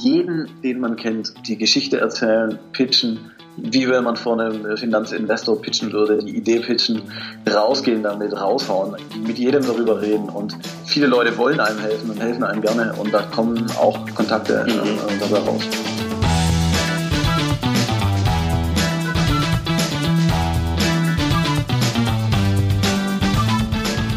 jeden, den man kennt, die Geschichte erzählen, pitchen, wie wenn man vor einem Finanzinvestor pitchen würde, die Idee pitchen, rausgehen damit, raushauen, mit jedem darüber reden und viele Leute wollen einem helfen und helfen einem gerne und da kommen auch Kontakte mhm. dabei raus.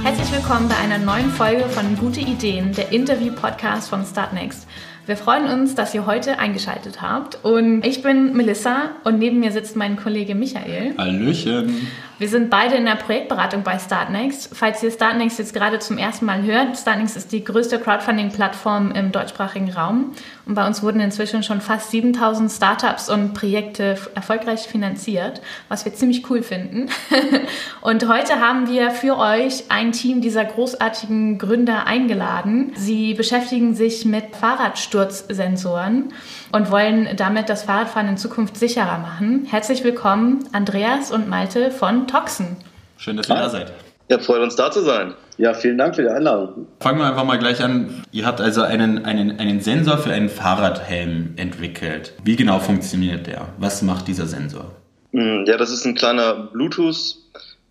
Herzlich willkommen bei einer neuen Folge von Gute Ideen, der Interview-Podcast von Startnext. Wir freuen uns, dass ihr heute eingeschaltet habt. Und ich bin Melissa und neben mir sitzt mein Kollege Michael. Hallöchen. Wir sind beide in der Projektberatung bei Startnext. Falls ihr Startnext jetzt gerade zum ersten Mal hört, Startnext ist die größte Crowdfunding-Plattform im deutschsprachigen Raum. Und bei uns wurden inzwischen schon fast 7000 Startups und Projekte erfolgreich finanziert, was wir ziemlich cool finden. und heute haben wir für euch ein Team dieser großartigen Gründer eingeladen. Sie beschäftigen sich mit Fahrradsturzsensoren und wollen damit das Fahrradfahren in Zukunft sicherer machen. Herzlich willkommen, Andreas und Malte von Toxen. Schön, dass ihr da seid. Ja, freut uns da zu sein. Ja, vielen Dank für die Einladung. Fangen wir einfach mal gleich an. Ihr habt also einen, einen, einen Sensor für einen Fahrradhelm entwickelt. Wie genau funktioniert der? Was macht dieser Sensor? Hm, ja, das ist ein kleiner Bluetooth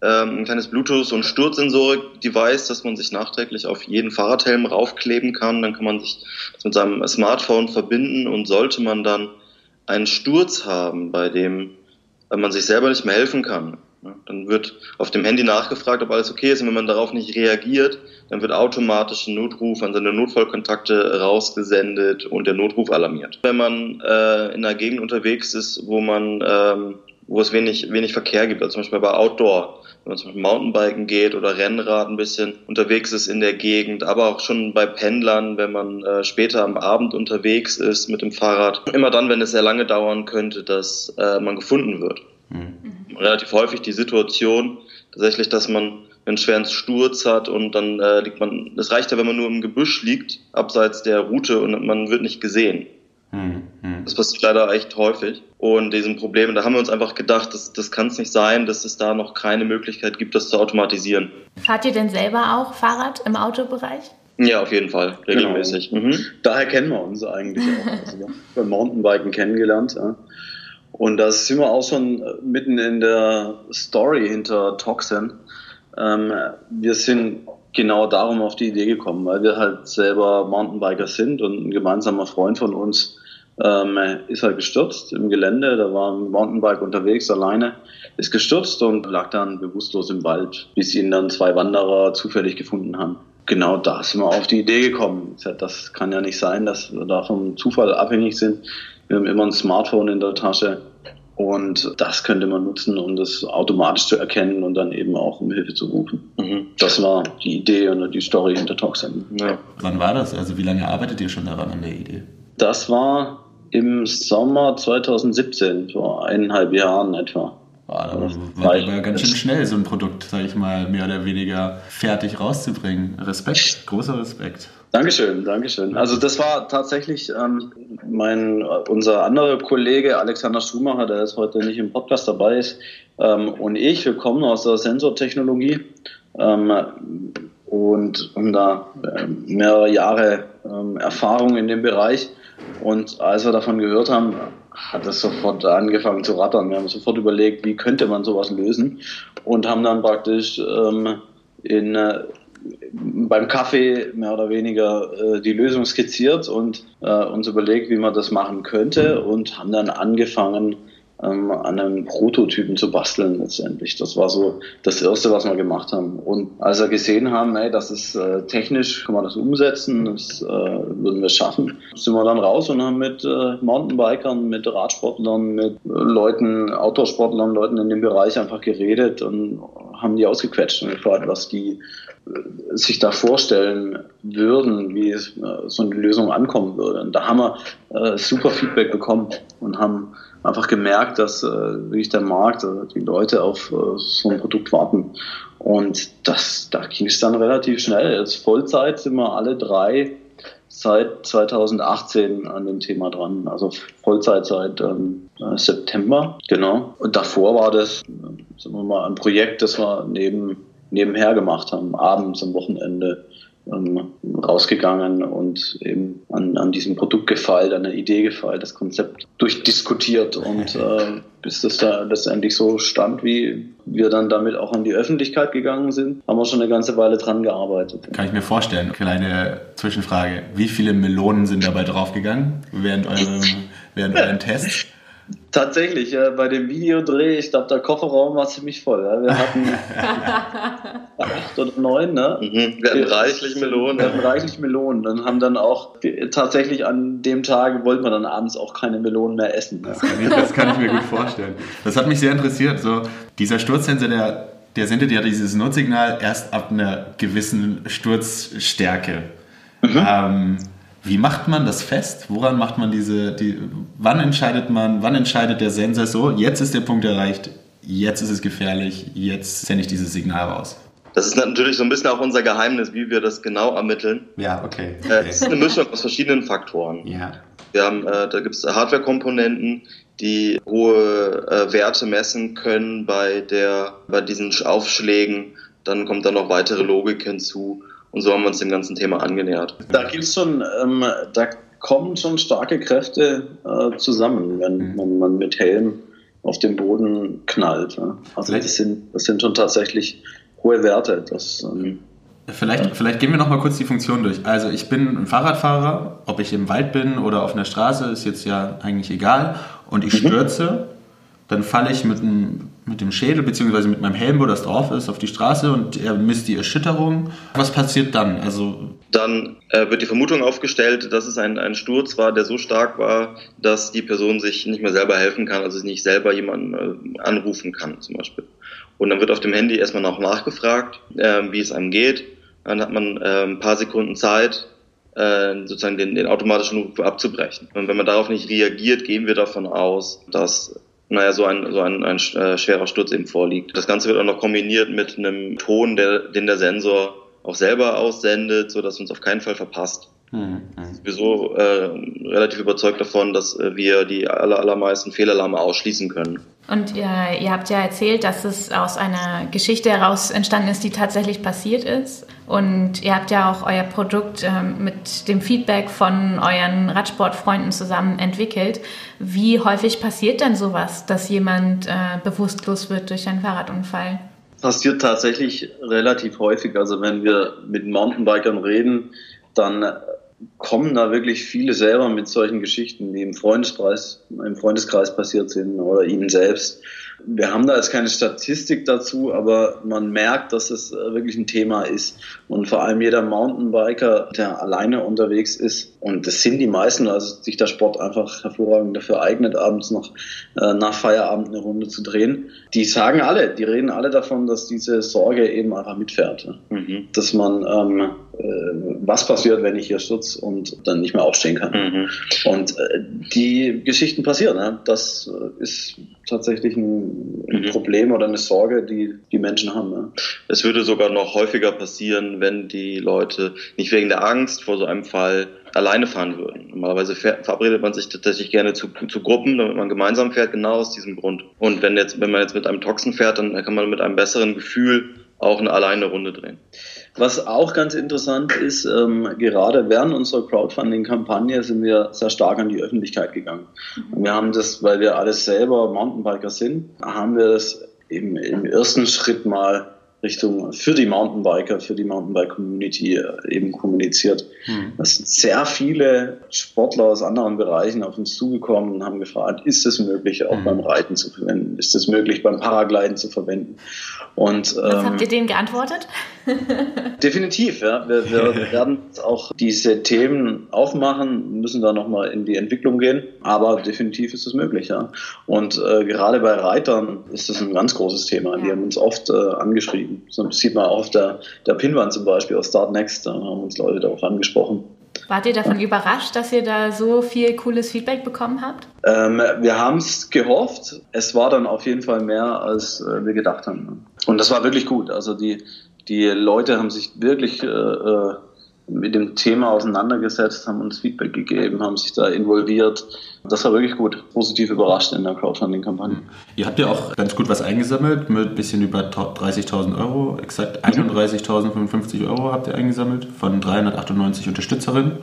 ähm, ein kleines Bluetooth- und Sturzsensorik-Device, das man sich nachträglich auf jeden Fahrradhelm raufkleben kann. Dann kann man sich das mit seinem Smartphone verbinden und sollte man dann einen Sturz haben, bei dem man sich selber nicht mehr helfen kann, dann wird auf dem Handy nachgefragt, ob alles okay ist. Und wenn man darauf nicht reagiert, dann wird automatisch ein Notruf an seine Notfallkontakte rausgesendet und der Notruf alarmiert. Wenn man äh, in einer Gegend unterwegs ist, wo man ähm, wo es wenig, wenig Verkehr gibt, also zum Beispiel bei Outdoor, wenn man zum Beispiel Mountainbiken geht oder Rennrad ein bisschen unterwegs ist in der Gegend, aber auch schon bei Pendlern, wenn man äh, später am Abend unterwegs ist mit dem Fahrrad. Immer dann, wenn es sehr lange dauern könnte, dass äh, man gefunden wird. Relativ häufig die Situation tatsächlich, dass man einen schweren Sturz hat und dann äh, liegt man, es reicht ja, wenn man nur im Gebüsch liegt, abseits der Route und man wird nicht gesehen. Mhm. Das passiert leider echt häufig. Und diesen Problemen, da haben wir uns einfach gedacht, das, das kann es nicht sein, dass es da noch keine Möglichkeit gibt, das zu automatisieren. Fahrt ihr denn selber auch Fahrrad im Autobereich? Ja, auf jeden Fall, regelmäßig. Genau. Mhm. Daher kennen wir uns eigentlich auch. Also beim Mountainbiken kennengelernt. Ja. Und da sind wir auch schon mitten in der Story hinter Toxin. Ähm, wir sind genau darum auf die Idee gekommen, weil wir halt selber Mountainbiker sind und ein gemeinsamer Freund von uns ähm, ist halt gestürzt im Gelände. Da war ein Mountainbike unterwegs alleine, ist gestürzt und lag dann bewusstlos im Wald, bis ihn dann zwei Wanderer zufällig gefunden haben. Genau da sind wir auf die Idee gekommen. Das kann ja nicht sein, dass wir da vom Zufall abhängig sind. Wir haben immer ein Smartphone in der Tasche und das könnte man nutzen, um das automatisch zu erkennen und dann eben auch um Hilfe zu rufen. Mhm. Das war die Idee und die Story hinter Toxin. Ja. Wann war das? Also wie lange arbeitet ihr schon daran an der Idee? Das war im Sommer 2017, vor eineinhalb Jahren etwa. Boah, da war aber ganz schön schnell, so ein Produkt, sage ich mal, mehr oder weniger fertig rauszubringen. Respekt, großer Respekt. Dankeschön, Dankeschön. Also das war tatsächlich ähm, mein, unser anderer Kollege Alexander Schumacher, der jetzt heute nicht im Podcast dabei ist, ähm, und ich, wir kommen aus der Sensortechnologie ähm, und haben da äh, mehrere Jahre ähm, Erfahrung in dem Bereich. Und als wir davon gehört haben, hat es sofort angefangen zu rattern. Wir haben sofort überlegt, wie könnte man sowas lösen und haben dann praktisch ähm, in, äh, beim Kaffee mehr oder weniger äh, die Lösung skizziert und äh, uns überlegt, wie man das machen könnte und haben dann angefangen, ähm, an einem Prototypen zu basteln letztendlich. Das war so das Erste, was wir gemacht haben. Und als wir gesehen haben, ey, das ist äh, technisch, kann man das umsetzen, das äh, würden wir schaffen, sind wir dann raus und haben mit äh, Mountainbikern, mit Radsportlern, mit Leuten, Outdoor-Sportlern, Leuten in dem Bereich einfach geredet und haben die ausgequetscht und gefragt, was die äh, sich da vorstellen würden, wie äh, so eine Lösung ankommen würde. Und da haben wir äh, super Feedback bekommen und haben einfach gemerkt, dass äh, wirklich der Markt, also die Leute auf äh, so ein Produkt warten. Und das, da ging es dann relativ schnell. Jetzt Vollzeit sind wir alle drei seit 2018 an dem Thema dran. Also Vollzeit seit ähm, September, genau. Und davor war das, sagen wir mal, ein Projekt, das wir neben, nebenher gemacht haben, abends, am Wochenende ähm, rausgegangen und eben an, an diesem Produkt gefeilt, an der Idee gefeilt, das Konzept durchdiskutiert und äh, bis das da letztendlich so stand, wie wir dann damit auch an die Öffentlichkeit gegangen sind, haben wir schon eine ganze Weile dran gearbeitet. Kann ich mir vorstellen. Kleine Zwischenfrage. Wie viele Melonen sind dabei draufgegangen während eurem, während euren Tests? Tatsächlich, ja, bei dem Videodreh, ich glaube, der Kofferraum war ziemlich voll. Ja. Wir hatten acht oder neun, ne? Mhm. Wir hatten reichlich Melonen. Wir hatten reichlich Melonen. Dann haben dann auch tatsächlich an dem Tag wollten wir dann abends auch keine Melonen mehr essen. Das kann ich, das kann ich mir gut vorstellen. Das hat mich sehr interessiert. So, dieser Sturzsensor, der, der sendet ja dieses Notsignal erst ab einer gewissen Sturzstärke. Mhm. Ähm, wie macht man das fest? Woran macht man diese, die, wann entscheidet man, wann entscheidet der Sensor so, jetzt ist der Punkt erreicht, jetzt ist es gefährlich, jetzt sende ich dieses Signal raus? Das ist natürlich so ein bisschen auch unser Geheimnis, wie wir das genau ermitteln. Ja, okay. okay. Äh, es ist eine Mischung aus verschiedenen Faktoren. Ja. Wir haben, äh, da gibt es Hardware-Komponenten, die hohe äh, Werte messen können bei der, bei diesen Aufschlägen. Dann kommt dann noch weitere Logik hinzu. Und so haben wir uns dem ganzen Thema angenähert. Da gibt's schon, ähm, da kommen schon starke Kräfte äh, zusammen, wenn mhm. man, man, mit Helm auf den Boden knallt. Ja. Also das sind, das sind schon tatsächlich hohe Werte. Das, ähm, Vielleicht, ja. vielleicht gehen wir noch mal kurz die Funktion durch. Also ich bin ein Fahrradfahrer, ob ich im Wald bin oder auf einer Straße, ist jetzt ja eigentlich egal. Und ich mhm. stürze dann falle ich mit dem, mit dem Schädel bzw. mit meinem Helm, wo das drauf ist, auf die Straße und er misst die Erschütterung. Was passiert dann? Also dann äh, wird die Vermutung aufgestellt, dass es ein, ein Sturz war, der so stark war, dass die Person sich nicht mehr selber helfen kann, also nicht selber jemanden äh, anrufen kann zum Beispiel. Und dann wird auf dem Handy erstmal noch nachgefragt, äh, wie es einem geht. Dann hat man äh, ein paar Sekunden Zeit, äh, sozusagen den, den automatischen Ruf abzubrechen. Und wenn man darauf nicht reagiert, gehen wir davon aus, dass naja, so ein, so ein, ein äh, schwerer Sturz eben vorliegt. Das Ganze wird auch noch kombiniert mit einem Ton, der, den der Sensor auch selber aussendet, so dass uns auf keinen Fall verpasst. Mhm. Wir sind so äh, relativ überzeugt davon, dass äh, wir die aller, allermeisten Fehlalarme ausschließen können. Und ihr, ihr habt ja erzählt, dass es aus einer Geschichte heraus entstanden ist, die tatsächlich passiert ist. Und ihr habt ja auch euer Produkt äh, mit dem Feedback von euren Radsportfreunden zusammen entwickelt. Wie häufig passiert denn sowas, dass jemand äh, bewusstlos wird durch einen Fahrradunfall? Passiert tatsächlich relativ häufig. Also wenn wir mit Mountainbikern reden, dann kommen da wirklich viele selber mit solchen Geschichten, die im Freundeskreis, im Freundeskreis passiert sind oder ihnen selbst. Wir haben da jetzt keine Statistik dazu, aber man merkt, dass es wirklich ein Thema ist. Und vor allem jeder Mountainbiker, der alleine unterwegs ist, und das sind die meisten, also sich der Sport einfach hervorragend dafür eignet, abends noch äh, nach Feierabend eine Runde zu drehen, die sagen alle, die reden alle davon, dass diese Sorge eben einfach mitfährt. Mhm. Dass man ähm, äh, was passiert, wenn ich hier stürze und dann nicht mehr aufstehen kann. Mhm. Und äh, die Geschichten passieren. Ne? Das äh, ist tatsächlich ein, ein mhm. Problem oder eine Sorge, die die Menschen haben. Ne? Es würde sogar noch häufiger passieren, wenn die Leute nicht wegen der Angst vor so einem Fall alleine fahren würden. Normalerweise verabredet man sich tatsächlich gerne zu, zu Gruppen, damit man gemeinsam fährt, genau aus diesem Grund. Und wenn jetzt, wenn man jetzt mit einem Toxen fährt, dann kann man mit einem besseren Gefühl auch eine alleine Runde drehen. Was auch ganz interessant ist, ähm, gerade während unserer Crowdfunding-Kampagne sind wir sehr stark an die Öffentlichkeit gegangen. Und wir haben das, weil wir alles selber Mountainbiker sind, haben wir das im, im ersten Schritt mal Richtung für die Mountainbiker, für die Mountainbike-Community äh, eben kommuniziert. Hm. Es sind sehr viele Sportler aus anderen Bereichen auf uns zugekommen und haben gefragt, ist es möglich, auch hm. beim Reiten zu verwenden? Ist es möglich, beim Paragliden zu verwenden? Und, Was ähm, habt ihr denen geantwortet? definitiv, ja. Wir, wir werden auch diese Themen aufmachen, müssen da nochmal in die Entwicklung gehen, aber definitiv ist es möglich, ja. Und äh, gerade bei Reitern ist das ein ganz großes Thema. Ja. Die haben uns oft äh, angeschrieben. Das sieht man auch auf der, der Pinwand zum Beispiel aus Start Next, da haben uns Leute darauf angesprochen. Wart ihr davon überrascht, dass ihr da so viel cooles Feedback bekommen habt? Ähm, wir haben es gehofft. Es war dann auf jeden Fall mehr, als äh, wir gedacht haben. Und das war wirklich gut. Also die, die Leute haben sich wirklich äh, äh mit dem Thema auseinandergesetzt, haben uns Feedback gegeben, haben sich da involviert. Das war wirklich gut, positiv überrascht in der Crowdfunding-Kampagne. Ihr habt ja auch ganz gut was eingesammelt, mit ein bisschen über 30.000 Euro, exakt 31.055 Euro habt ihr eingesammelt von 398 Unterstützerinnen.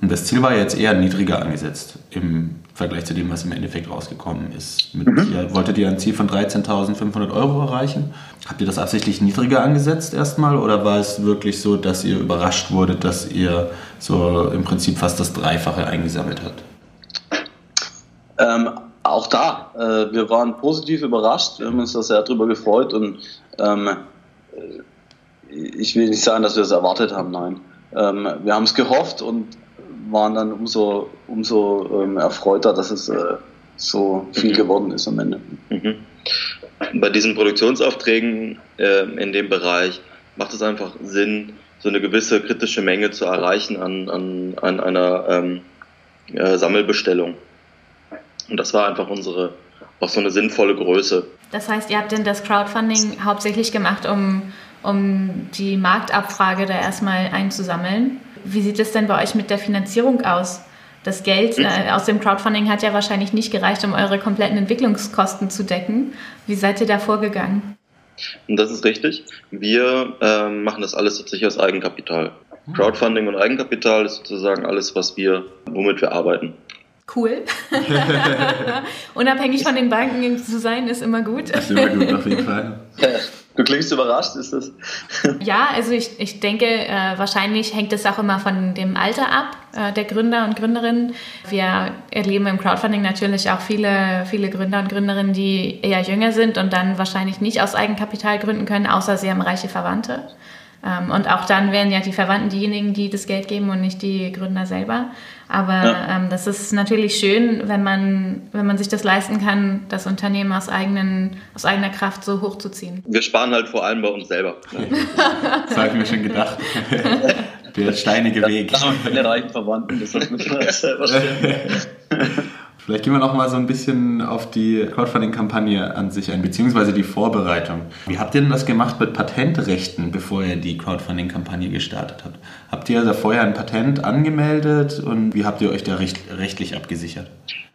Und das Ziel war jetzt eher niedriger angesetzt im Vergleich zu dem, was im Endeffekt rausgekommen ist. Mit, mhm. ihr, wolltet ihr ein Ziel von 13.500 Euro erreichen? Habt ihr das absichtlich niedriger angesetzt erstmal oder war es wirklich so, dass ihr überrascht wurdet, dass ihr so im Prinzip fast das Dreifache eingesammelt habt? Ähm, auch da, äh, wir waren positiv überrascht, wir haben uns da sehr drüber gefreut und ähm, äh, ich will nicht sagen, dass wir es erwartet haben, nein. Ähm, wir haben es gehofft und waren dann umso, umso ähm, erfreuter, dass es äh, so viel mhm. geworden ist am Ende. Mhm. Bei diesen Produktionsaufträgen äh, in dem Bereich macht es einfach Sinn, so eine gewisse kritische Menge zu erreichen an, an, an einer ähm, äh, Sammelbestellung. Und das war einfach unsere, auch so eine sinnvolle Größe. Das heißt, ihr habt denn das Crowdfunding hauptsächlich gemacht, um, um die Marktabfrage da erstmal einzusammeln? Wie sieht es denn bei euch mit der Finanzierung aus? Das Geld äh, aus dem Crowdfunding hat ja wahrscheinlich nicht gereicht, um eure kompletten Entwicklungskosten zu decken. Wie seid ihr da vorgegangen? Das ist richtig. Wir äh, machen das alles tatsächlich aus Eigenkapital. Hm. Crowdfunding und Eigenkapital ist sozusagen alles, was wir, womit wir arbeiten. Cool. Unabhängig von den Banken zu sein, ist immer gut. Ist immer gut, auf jeden Fall. Du klingst überrascht, ist das? ja, also ich, ich denke, äh, wahrscheinlich hängt es auch immer von dem Alter ab, äh, der Gründer und Gründerinnen. Wir erleben im Crowdfunding natürlich auch viele, viele Gründer und Gründerinnen, die eher jünger sind und dann wahrscheinlich nicht aus Eigenkapital gründen können, außer sie haben reiche Verwandte. Ähm, und auch dann wären ja die Verwandten diejenigen, die das Geld geben und nicht die Gründer selber. Aber ja. ähm, das ist natürlich schön, wenn man, wenn man sich das leisten kann, das Unternehmen aus, eigenen, aus eigener Kraft so hochzuziehen. Wir sparen halt vor allem bei uns selber. das habe ich mir schon gedacht. Der steinige Weg. Das haben wir reichen Verwandten, das hat mich selber Vielleicht gehen wir noch mal so ein bisschen auf die Crowdfunding-Kampagne an sich ein, beziehungsweise die Vorbereitung. Wie habt ihr denn das gemacht mit Patentrechten, bevor ihr die Crowdfunding-Kampagne gestartet habt? Habt ihr da vorher ein Patent angemeldet und wie habt ihr euch da recht, rechtlich abgesichert?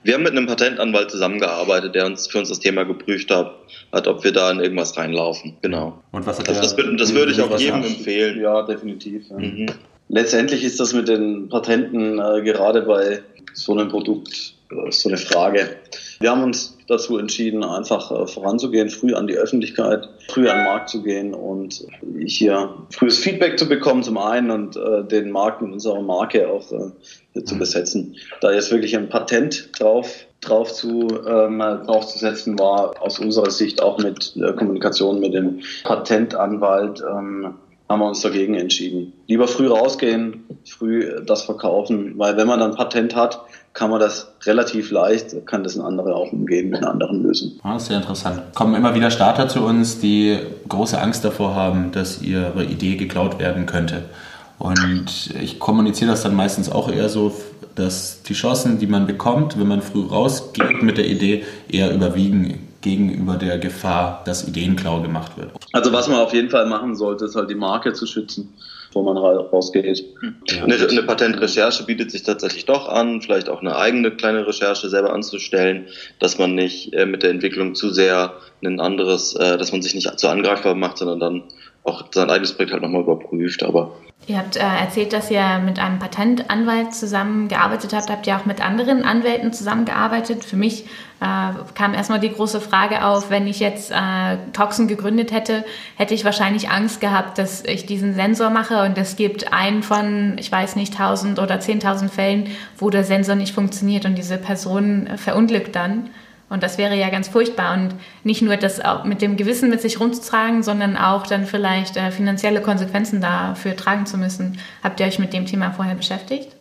Wir haben mit einem Patentanwalt zusammengearbeitet, der uns für uns das Thema geprüft hat, hat ob wir da in irgendwas reinlaufen. Genau. Und was hat also das, das, das würde ich auch jedem empfehlen. Ja, definitiv. Ja. Mhm. Letztendlich ist das mit den Patenten äh, gerade bei so einem Produkt ist so eine Frage. Wir haben uns dazu entschieden, einfach äh, voranzugehen, früh an die Öffentlichkeit, früh an den Markt zu gehen und hier frühes Feedback zu bekommen zum einen und äh, den Markt mit unserer Marke auch äh, zu besetzen. Da jetzt wirklich ein Patent drauf drauf zu ähm, draufzusetzen war aus unserer Sicht auch mit der Kommunikation mit dem Patentanwalt ähm, haben wir uns dagegen entschieden. Lieber früh rausgehen, früh das verkaufen, weil wenn man dann Patent hat, kann man das relativ leicht, kann das ein anderer auch umgehen mit einer anderen Lösung. Ah, das ist sehr interessant. Kommen immer wieder Starter zu uns, die große Angst davor haben, dass ihre Idee geklaut werden könnte. Und ich kommuniziere das dann meistens auch eher so, dass die Chancen, die man bekommt, wenn man früh rausgeht mit der Idee, eher überwiegen gegenüber der Gefahr, dass Ideenklau gemacht wird. Also was man auf jeden Fall machen sollte, ist halt die Marke zu schützen wo man rausgeht. Ja. Eine, eine Patentrecherche bietet sich tatsächlich doch an, vielleicht auch eine eigene kleine Recherche selber anzustellen, dass man nicht äh, mit der Entwicklung zu sehr ein anderes, äh, dass man sich nicht zu angreifbar macht, sondern dann auch sein eigenes Projekt halt nochmal überprüft. Aber Ihr habt äh, erzählt, dass ihr mit einem Patentanwalt zusammengearbeitet habt. Habt ihr auch mit anderen Anwälten zusammengearbeitet? Für mich äh, kam erstmal die große Frage auf, wenn ich jetzt äh, Toxen gegründet hätte, hätte ich wahrscheinlich Angst gehabt, dass ich diesen Sensor mache und es gibt einen von, ich weiß nicht, 1000 oder 10.000 Fällen, wo der Sensor nicht funktioniert und diese Person verunglückt dann. Und das wäre ja ganz furchtbar. Und nicht nur das auch mit dem Gewissen mit sich rumzutragen, sondern auch dann vielleicht äh, finanzielle Konsequenzen dafür tragen zu müssen. Habt ihr euch mit dem Thema vorher beschäftigt?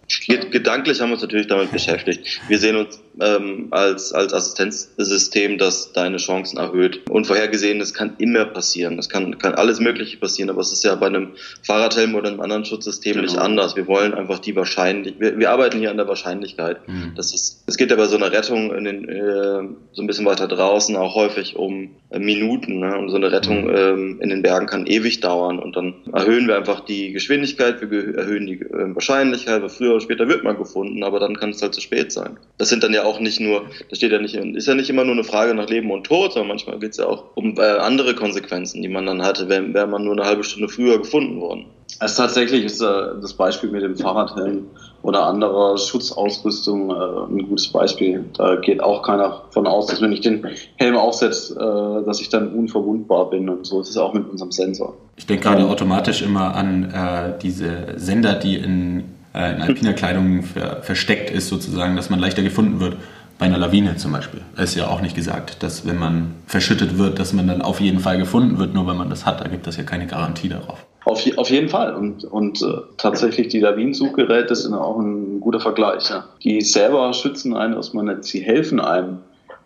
Gedanklich haben wir uns natürlich damit beschäftigt. Wir sehen uns ähm, als, als Assistenzsystem, das deine Chancen erhöht. Unvorhergesehenes kann immer passieren. Es kann, kann alles Mögliche passieren, aber es ist ja bei einem Fahrradhelm oder einem anderen Schutzsystem genau. nicht anders. Wir wollen einfach die Wahrscheinlichkeit, wir, wir arbeiten hier an der Wahrscheinlichkeit. Mhm. Das ist, es geht ja bei so einer Rettung in den, äh, so ein bisschen weiter draußen auch häufig um äh, Minuten. Ne? Und so eine Rettung mhm. ähm, in den Bergen kann ewig dauern und dann erhöhen wir einfach die Geschwindigkeit, wir erhöhen die äh, Wahrscheinlichkeit, weil früher später wird man gefunden, aber dann kann es halt zu spät sein. Das sind dann ja auch nicht nur, das steht ja nicht, ist ja nicht immer nur eine Frage nach Leben und Tod, sondern manchmal geht es ja auch um äh, andere Konsequenzen, die man dann hatte, wäre wär man nur eine halbe Stunde früher gefunden worden. Also tatsächlich ist äh, das Beispiel mit dem Fahrradhelm oder anderer Schutzausrüstung äh, ein gutes Beispiel. Da geht auch keiner von aus, dass wenn ich den Helm aufsetze, äh, dass ich dann unverwundbar bin. Und so ist es auch mit unserem Sensor. Ich denke gerade automatisch immer an äh, diese Sender, die in äh, in alpiner Kleidung ver versteckt ist, sozusagen, dass man leichter gefunden wird. Bei einer Lawine zum Beispiel. Es ist ja auch nicht gesagt, dass wenn man verschüttet wird, dass man dann auf jeden Fall gefunden wird, nur wenn man das hat. Da gibt es ja keine Garantie darauf. Auf, auf jeden Fall. Und, und äh, tatsächlich die Lawinensuchgeräte sind auch ein guter Vergleich. Ja. Die selber schützen einen erstmal nicht, sie helfen einem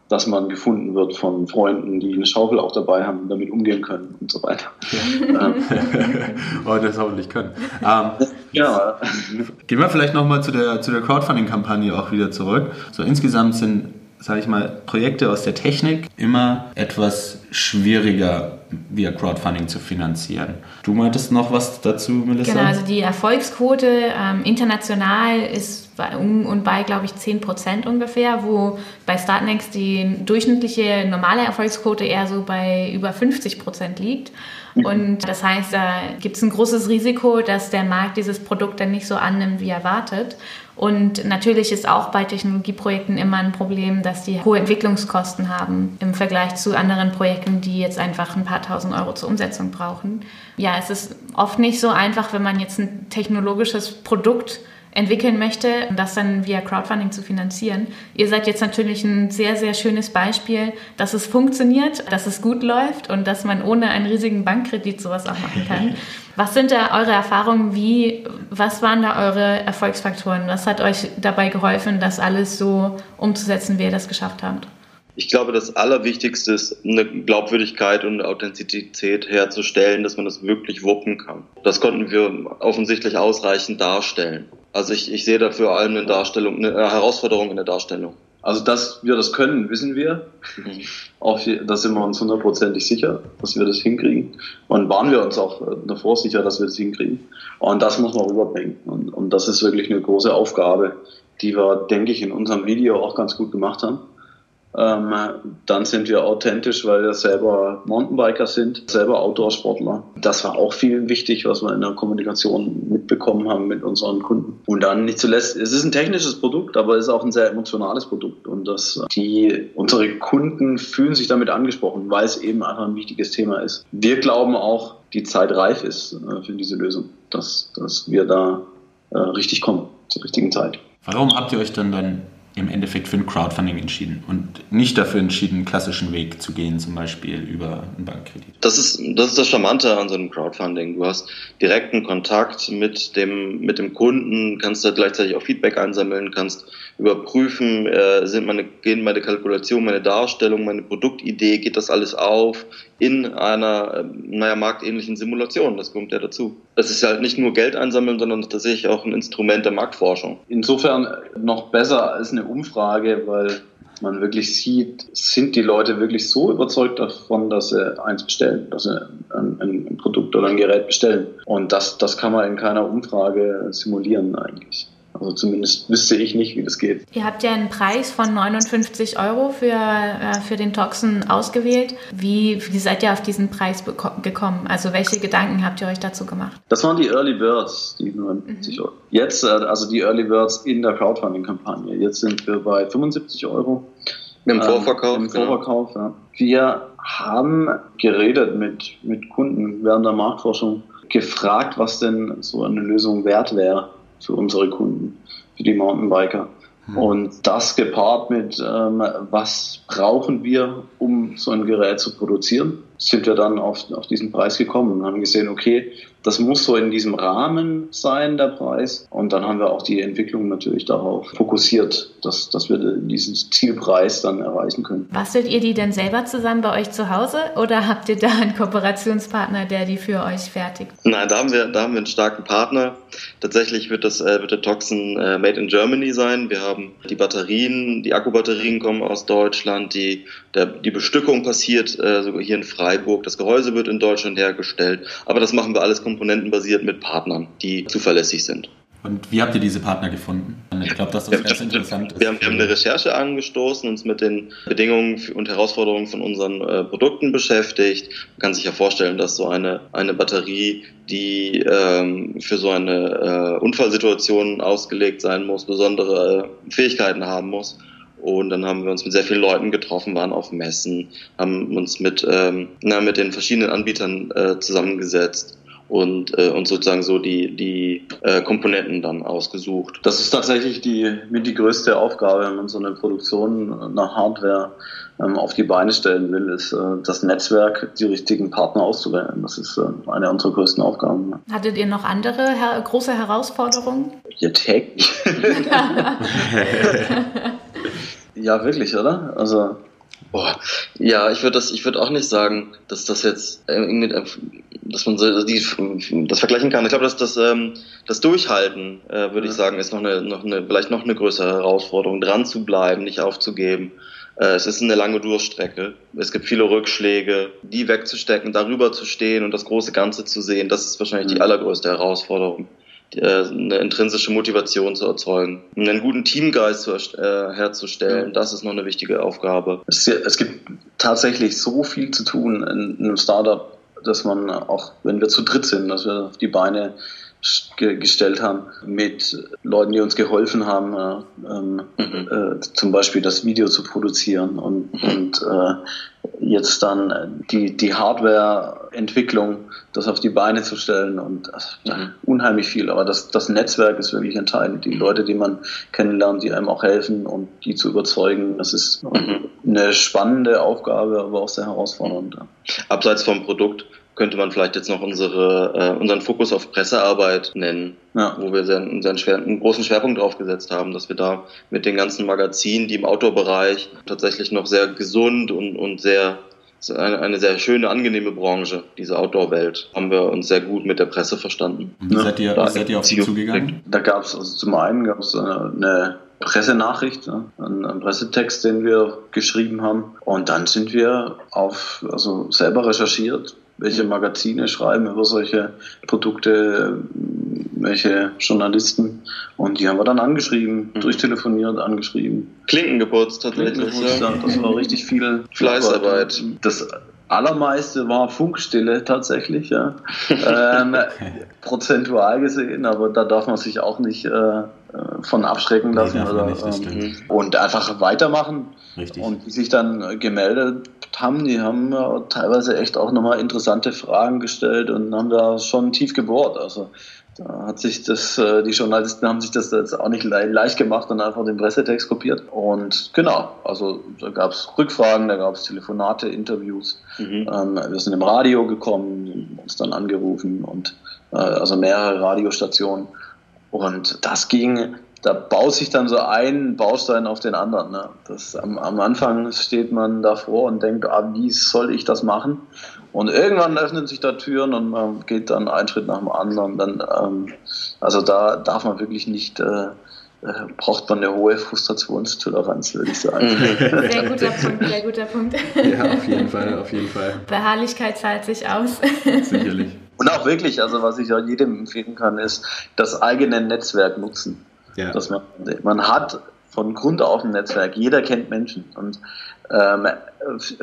dass man gefunden wird von Freunden, die eine Schaufel auch dabei haben und damit umgehen können und so weiter. Ja. oh, das hoffentlich können. Ähm, ja. Gehen wir vielleicht nochmal zu der, zu der Crowdfunding-Kampagne auch wieder zurück. So insgesamt sind sage ich mal, Projekte aus der Technik immer etwas schwieriger via Crowdfunding zu finanzieren. Du meintest noch was dazu, Melissa? Genau, also die Erfolgsquote ähm, international ist bei, um und bei, glaube ich, 10 Prozent ungefähr, wo bei Startnext die durchschnittliche normale Erfolgsquote eher so bei über 50 Prozent liegt. Und das heißt, da gibt es ein großes Risiko, dass der Markt dieses Produkt dann nicht so annimmt, wie erwartet. Und natürlich ist auch bei Technologieprojekten immer ein Problem, dass die hohe Entwicklungskosten haben im Vergleich zu anderen Projekten, die jetzt einfach ein paar tausend Euro zur Umsetzung brauchen. Ja, es ist oft nicht so einfach, wenn man jetzt ein technologisches Produkt entwickeln möchte, das dann via Crowdfunding zu finanzieren. Ihr seid jetzt natürlich ein sehr, sehr schönes Beispiel, dass es funktioniert, dass es gut läuft und dass man ohne einen riesigen Bankkredit sowas auch machen kann. Was sind da eure Erfahrungen? Wie, was waren da eure Erfolgsfaktoren? Was hat euch dabei geholfen, das alles so umzusetzen, wie ihr das geschafft habt? Ich glaube, das Allerwichtigste ist, eine Glaubwürdigkeit und Authentizität herzustellen, dass man das wirklich wuppen kann. Das konnten wir offensichtlich ausreichend darstellen. Also ich, ich sehe dafür allem eine Darstellung, eine Herausforderung in der Darstellung. Also, dass wir das können, wissen wir. Mhm. Auch da sind wir uns hundertprozentig sicher, dass wir das hinkriegen. Und waren wir uns auch äh, davor sicher, dass wir das hinkriegen. Und das muss man rüberbringen. Und, und das ist wirklich eine große Aufgabe, die wir, denke ich, in unserem Video auch ganz gut gemacht haben. Ähm, dann sind wir authentisch, weil wir selber Mountainbiker sind, selber Outdoor-Sportler. Das war auch viel wichtig, was wir in der Kommunikation mitbekommen haben mit unseren Kunden. Und dann nicht zuletzt, es ist ein technisches Produkt, aber es ist auch ein sehr emotionales Produkt. Und das, die, unsere Kunden fühlen sich damit angesprochen, weil es eben einfach ein wichtiges Thema ist. Wir glauben auch, die Zeit reif ist äh, für diese Lösung, dass, dass wir da äh, richtig kommen zur richtigen Zeit. Warum habt ihr euch dann dann im Endeffekt für ein Crowdfunding entschieden und nicht dafür entschieden, einen klassischen Weg zu gehen, zum Beispiel über einen Bankkredit. Das ist, das ist das Charmante an so einem Crowdfunding. Du hast direkten Kontakt mit dem, mit dem Kunden, kannst da gleichzeitig auch Feedback einsammeln, kannst überprüfen, äh, sind meine, gehen meine Kalkulation, meine Darstellung, meine Produktidee, geht das alles auf in einer, äh, naja, marktähnlichen Simulation. Das kommt ja dazu. Das ist halt nicht nur Geld einsammeln, sondern tatsächlich auch ein Instrument der Marktforschung. Insofern noch besser als eine Umfrage, weil man wirklich sieht, sind die Leute wirklich so überzeugt davon, dass sie eins bestellen, dass sie ein, ein Produkt oder ein Gerät bestellen. Und das, das kann man in keiner Umfrage simulieren eigentlich. Also zumindest wüsste ich nicht, wie das geht. Ihr habt ja einen Preis von 59 Euro für, äh, für den Toxin ausgewählt. Wie, wie seid ihr auf diesen Preis gekommen? Also welche Gedanken habt ihr euch dazu gemacht? Das waren die Early Birds, die 59 mhm. Euro. Jetzt, äh, also die Early Birds in der Crowdfunding-Kampagne. Jetzt sind wir bei 75 Euro. Im Vorverkauf. Ähm, Im genau. Vorverkauf, genau. ja. Wir haben geredet mit, mit Kunden während der Marktforschung, gefragt, was denn so eine Lösung wert wäre für unsere Kunden, für die Mountainbiker. Mhm. Und das gepaart mit, ähm, was brauchen wir, um so ein Gerät zu produzieren? Sind wir dann auf, auf diesen Preis gekommen und haben gesehen, okay, das muss so in diesem Rahmen sein, der Preis. Und dann haben wir auch die Entwicklung natürlich darauf fokussiert, dass, dass wir diesen Zielpreis dann erreichen können. Bastelt ihr die denn selber zusammen bei euch zu Hause oder habt ihr da einen Kooperationspartner, der die für euch fertigt? Nein, da haben wir, da haben wir einen starken Partner. Tatsächlich wird das äh, wird der Toxin äh, made in Germany sein. Wir haben die Batterien, die Akkubatterien kommen aus Deutschland, die, der, die Bestückung passiert äh, sogar hier in Freiburg, das Gehäuse wird in Deutschland hergestellt. Aber das machen wir alles komponentenbasiert mit Partnern, die zuverlässig sind. Und wie habt ihr diese Partner gefunden? Ich glaube, dass das ganz interessant ist. Wir haben, wir haben eine Recherche angestoßen, uns mit den Bedingungen und Herausforderungen von unseren äh, Produkten beschäftigt. Man kann sich ja vorstellen, dass so eine, eine Batterie, die ähm, für so eine äh, Unfallsituation ausgelegt sein muss, besondere äh, Fähigkeiten haben muss. Und dann haben wir uns mit sehr vielen Leuten getroffen, waren auf Messen, haben uns mit, ähm, na, mit den verschiedenen Anbietern äh, zusammengesetzt und, äh, und sozusagen so die, die äh, Komponenten dann ausgesucht. Das ist tatsächlich die, mit die größte Aufgabe, wenn man so eine Produktion nach Hardware ähm, auf die Beine stellen will, ist äh, das Netzwerk, die richtigen Partner auszuwählen. Das ist äh, eine unserer größten Aufgaben. Hattet ihr noch andere her große Herausforderungen? Ja, täglich. ja, wirklich, oder? Also Boah, ja, ich würde das, ich würde auch nicht sagen, dass das jetzt irgendwie, dass man so die, das vergleichen kann. Ich glaube, dass das, ähm, das Durchhalten, äh, würde ja. ich sagen, ist noch eine, noch eine, vielleicht noch eine größere Herausforderung, dran zu bleiben, nicht aufzugeben. Äh, es ist eine lange Durchstrecke. Es gibt viele Rückschläge, die wegzustecken, darüber zu stehen und das große Ganze zu sehen. Das ist wahrscheinlich mhm. die allergrößte Herausforderung. Äh, eine intrinsische Motivation zu erzeugen, einen guten Teamgeist zu, äh, herzustellen. Das ist noch eine wichtige Aufgabe. Es, es gibt tatsächlich so viel zu tun in, in einem Startup, dass man auch, wenn wir zu dritt sind, dass wir auf die Beine gestellt haben mit Leuten, die uns geholfen haben, äh, ähm, mhm. äh, zum Beispiel das Video zu produzieren und, mhm. und äh, jetzt dann die, die Hardware-Entwicklung, das auf die Beine zu stellen und mhm. unheimlich viel. Aber das, das Netzwerk ist wirklich entscheidend. Die Leute, die man kennenlernt, die einem auch helfen und die zu überzeugen, das ist mhm. eine spannende Aufgabe, aber auch sehr herausfordernd. Abseits vom Produkt könnte man vielleicht jetzt noch unsere, äh, unseren Fokus auf Pressearbeit nennen, ja. wo wir sehr, unseren Schwer, einen großen Schwerpunkt drauf gesetzt haben, dass wir da mit den ganzen Magazinen, die im Outdoor-Bereich tatsächlich noch sehr gesund und, und sehr eine, eine sehr schöne, angenehme Branche, diese Outdoor-Welt. Haben wir uns sehr gut mit der Presse verstanden. Wie ja. seid ihr, seid ihr auf sie zugegangen? Da gab es also zum einen gab es eine, eine Pressenachricht, einen Pressetext, den wir geschrieben haben. Und dann sind wir auf, also selber recherchiert, welche Magazine schreiben über solche Produkte, welche Journalisten. Und die haben wir dann angeschrieben, mhm. durchtelefoniert, angeschrieben. Klinken geputzt tatsächlich. Ja. Das war richtig viel Fleißarbeit. Das allermeiste war Funkstille tatsächlich, ja. ähm, prozentual gesehen, aber da darf man sich auch nicht äh, von abschrecken lassen. Nee, oder, nicht, ähm, und einfach weitermachen. Richtig. Und die sich dann gemeldet haben, die haben ja teilweise echt auch nochmal interessante Fragen gestellt und haben da schon tief gebohrt. Also da hat sich das, äh, die Journalisten haben sich das jetzt auch nicht leicht gemacht und einfach den Pressetext kopiert. Und genau, also da gab es Rückfragen, da gab es Telefonate, Interviews. Mhm. Ähm, wir sind im Radio gekommen, uns dann angerufen und äh, also mehrere Radiostationen. Und das ging da baut sich dann so ein Baustein auf den anderen. Ne? Das, am, am Anfang steht man davor und denkt, ah, wie soll ich das machen? Und irgendwann öffnen sich da Türen und man geht dann einen Schritt nach dem anderen. Dann, ähm, also da darf man wirklich nicht, äh, äh braucht man eine hohe Frustrationstoleranz, würde ich sagen. Sehr guter Punkt, sehr guter Punkt. Ja, auf jeden Fall, auf jeden Fall. Beharrlichkeit zahlt sich aus. Sicherlich. Und auch wirklich, also was ich auch jedem empfehlen kann, ist das eigene Netzwerk nutzen. Ja. Dass man, man hat von Grund auf ein Netzwerk, jeder kennt Menschen und ähm,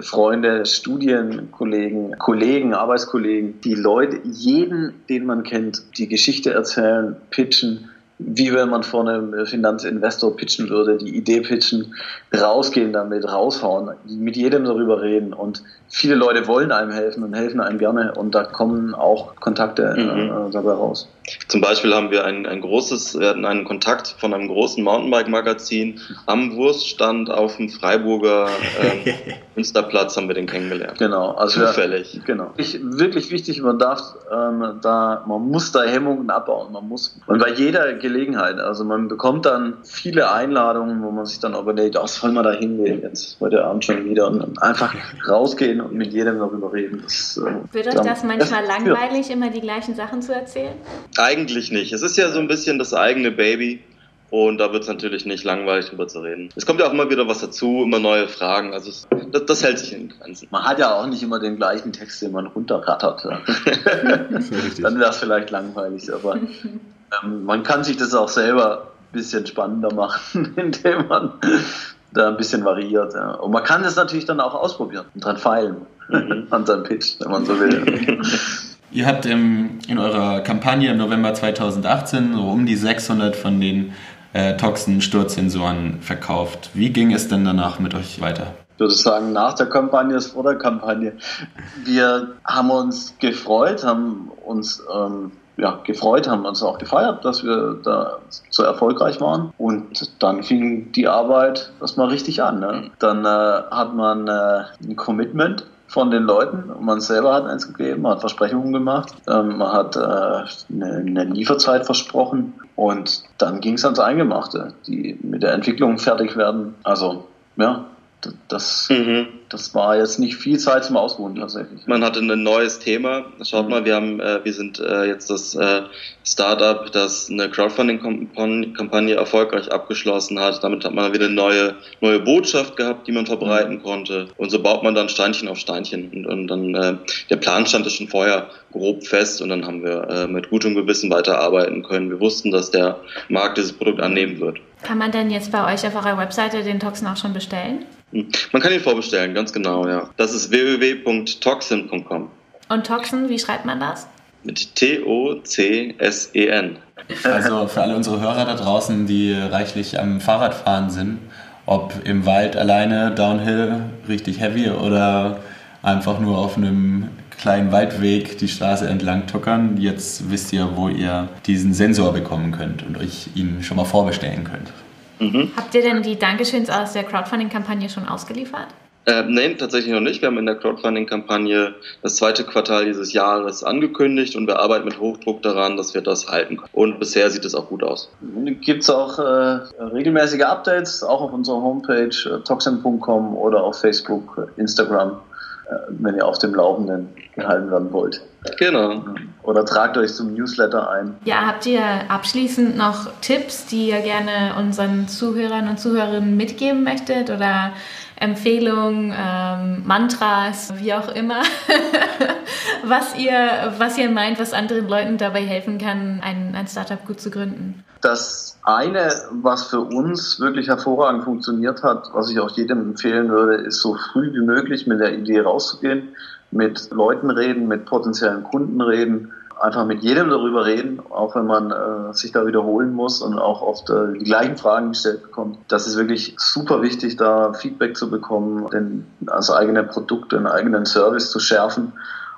Freunde, Studienkollegen, Kollegen, Arbeitskollegen, die Leute, jeden, den man kennt, die Geschichte erzählen, pitchen, wie wenn man vor einem Finanzinvestor pitchen würde, die Idee pitchen, rausgehen damit, raushauen, mit jedem darüber reden. Und viele Leute wollen einem helfen und helfen einem gerne und da kommen auch Kontakte mhm. äh, dabei raus. Zum Beispiel haben wir ein, ein großes, wir hatten einen Kontakt von einem großen Mountainbike-Magazin am Wurststand auf dem Freiburger ähm, Münsterplatz haben wir den kennengelernt. Genau, also zufällig. Ja, genau. Ich, wirklich wichtig, man darf ähm, da, man muss da Hemmungen abbauen. Man muss und bei jeder Gelegenheit, also man bekommt dann viele Einladungen, wo man sich dann überlegt, ach, soll man da hingehen jetzt heute Abend schon wieder und einfach rausgehen und mit jedem darüber reden. Das, äh, Wird euch das manchmal das, langweilig, ja. immer die gleichen Sachen zu erzählen? Eigentlich nicht. Es ist ja so ein bisschen das eigene Baby. Und da wird es natürlich nicht langweilig drüber zu reden. Es kommt ja auch immer wieder was dazu, immer neue Fragen. Also es, das, das, hält sich in Grenzen. Man hat ja auch nicht immer den gleichen Text, den man runterrattert. Ja. Dann wäre es vielleicht langweilig, aber ähm, man kann sich das auch selber ein bisschen spannender machen, indem man da ein bisschen variiert. Ja. Und man kann das natürlich dann auch ausprobieren und dran feilen mhm. an seinem Pitch, wenn man so will. Ihr habt im, in eurer Kampagne im November 2018 so um die 600 von den äh, Toxen-Sturzsensoren verkauft. Wie ging es denn danach mit euch weiter? Ich würde sagen, nach der Kampagne ist vor der Kampagne. Wir haben uns gefreut, haben uns ähm, ja, gefreut, haben uns auch gefeiert, dass wir da so erfolgreich waren. Und dann fing die Arbeit erstmal richtig an. Ne? Dann äh, hat man äh, ein Commitment von den Leuten. Man selber hat eins gegeben, man hat Versprechungen gemacht, ähm, man hat äh, eine, Lieferzeit versprochen und dann ging es ans Eingemachte, die mit der Entwicklung fertig werden. Also, ja, das, mhm. Das war jetzt nicht viel Zeit zum Ausruhen tatsächlich. Man hatte ein neues Thema. Schaut mhm. mal, wir haben, äh, wir sind äh, jetzt das äh, Startup, das eine Crowdfunding-Kampagne erfolgreich abgeschlossen hat. Damit hat man wieder eine neue, neue Botschaft gehabt, die man verbreiten mhm. konnte. Und so baut man dann Steinchen auf Steinchen. Und, und dann äh, der Plan stand schon vorher grob fest und dann haben wir äh, mit gutem Gewissen weiterarbeiten können. Wir wussten, dass der Markt dieses Produkt annehmen wird. Kann man denn jetzt bei euch auf eurer Webseite den Toxin auch schon bestellen? Man kann ihn vorbestellen, ganz genau, ja. Das ist www.toxin.com. Und Toxin, wie schreibt man das? Mit T-O-C-S-E-N. Also für alle unsere Hörer da draußen, die reichlich am Fahrradfahren sind, ob im Wald alleine, Downhill, richtig heavy oder einfach nur auf einem kleinen Waldweg die Straße entlang tuckern. Jetzt wisst ihr, wo ihr diesen Sensor bekommen könnt und euch ihn schon mal vorbestellen könnt. Mhm. Habt ihr denn die Dankeschöns aus der Crowdfunding-Kampagne schon ausgeliefert? Äh, nein, tatsächlich noch nicht. Wir haben in der Crowdfunding-Kampagne das zweite Quartal dieses Jahres angekündigt und wir arbeiten mit Hochdruck daran, dass wir das halten können. Und bisher sieht es auch gut aus. Gibt es auch äh, regelmäßige Updates, auch auf unserer Homepage äh, toxin.com oder auf Facebook, Instagram. Äh, wenn ihr auf dem Laufenden gehalten werden wollt. Genau. Oder tragt euch zum Newsletter ein. Ja, habt ihr abschließend noch Tipps, die ihr gerne unseren Zuhörern und Zuhörerinnen mitgeben möchtet oder Empfehlungen, ähm, Mantras, wie auch immer, was, ihr, was ihr meint, was anderen Leuten dabei helfen kann, ein, ein Startup gut zu gründen? Das eine, was für uns wirklich hervorragend funktioniert hat, was ich auch jedem empfehlen würde, ist so früh wie möglich mit der Idee rauszugehen, mit Leuten reden, mit potenziellen Kunden reden, einfach mit jedem darüber reden, auch wenn man äh, sich da wiederholen muss und auch oft äh, die gleichen Fragen gestellt bekommt. Das ist wirklich super wichtig, da Feedback zu bekommen, denn als eigene Produkte, einen eigenen Service zu schärfen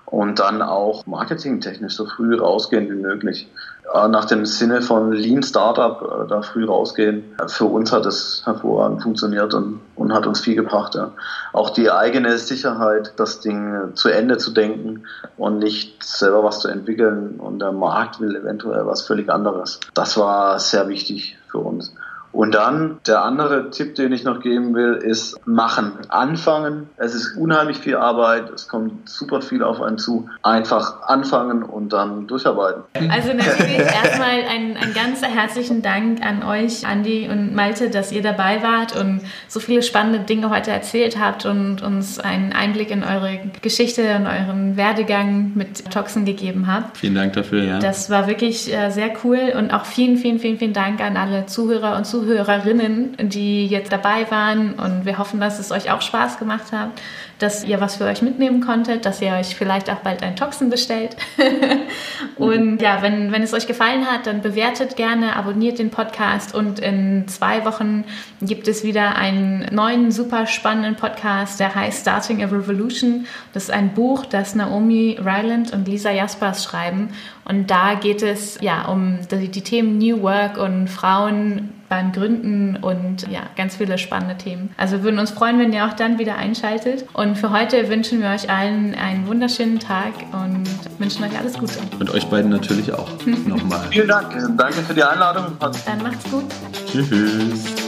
und dann auch marketingtechnisch so früh rausgehen wie möglich. Nach dem Sinne von Lean Startup äh, da früh rausgehen. Für uns hat es hervorragend funktioniert und, und hat uns viel gebracht. Ja. Auch die eigene Sicherheit, das Ding zu Ende zu denken und nicht selber was zu entwickeln und der Markt will eventuell was völlig anderes. Das war sehr wichtig für uns. Und dann der andere Tipp, den ich noch geben will, ist machen. Anfangen. Es ist unheimlich viel Arbeit. Es kommt super viel auf einen zu. Einfach anfangen und dann durcharbeiten. Also natürlich erstmal einen, einen ganz herzlichen Dank an euch, Andi und Malte, dass ihr dabei wart und so viele spannende Dinge heute erzählt habt und uns einen Einblick in eure Geschichte und euren Werdegang mit Toxen gegeben habt. Vielen Dank dafür, ja. Das war wirklich äh, sehr cool und auch vielen, vielen, vielen, vielen Dank an alle Zuhörer und Zuhörer Zuhörerinnen, die jetzt dabei waren. Und wir hoffen, dass es euch auch Spaß gemacht hat, dass ihr was für euch mitnehmen konntet, dass ihr euch vielleicht auch bald ein Toxin bestellt. und ja, wenn, wenn es euch gefallen hat, dann bewertet gerne, abonniert den Podcast und in zwei Wochen gibt es wieder einen neuen, super spannenden Podcast, der heißt Starting a Revolution. Das ist ein Buch, das Naomi Ryland und Lisa Jaspers schreiben. Und da geht es ja um die, die Themen New Work und Frauen beim Gründen und ja, ganz viele spannende Themen. Also würden uns freuen, wenn ihr auch dann wieder einschaltet. Und für heute wünschen wir euch allen einen wunderschönen Tag und wünschen euch alles Gute. Und euch beiden natürlich auch nochmal. Vielen Dank. Danke für die Einladung. Dann macht's gut. Tschüss.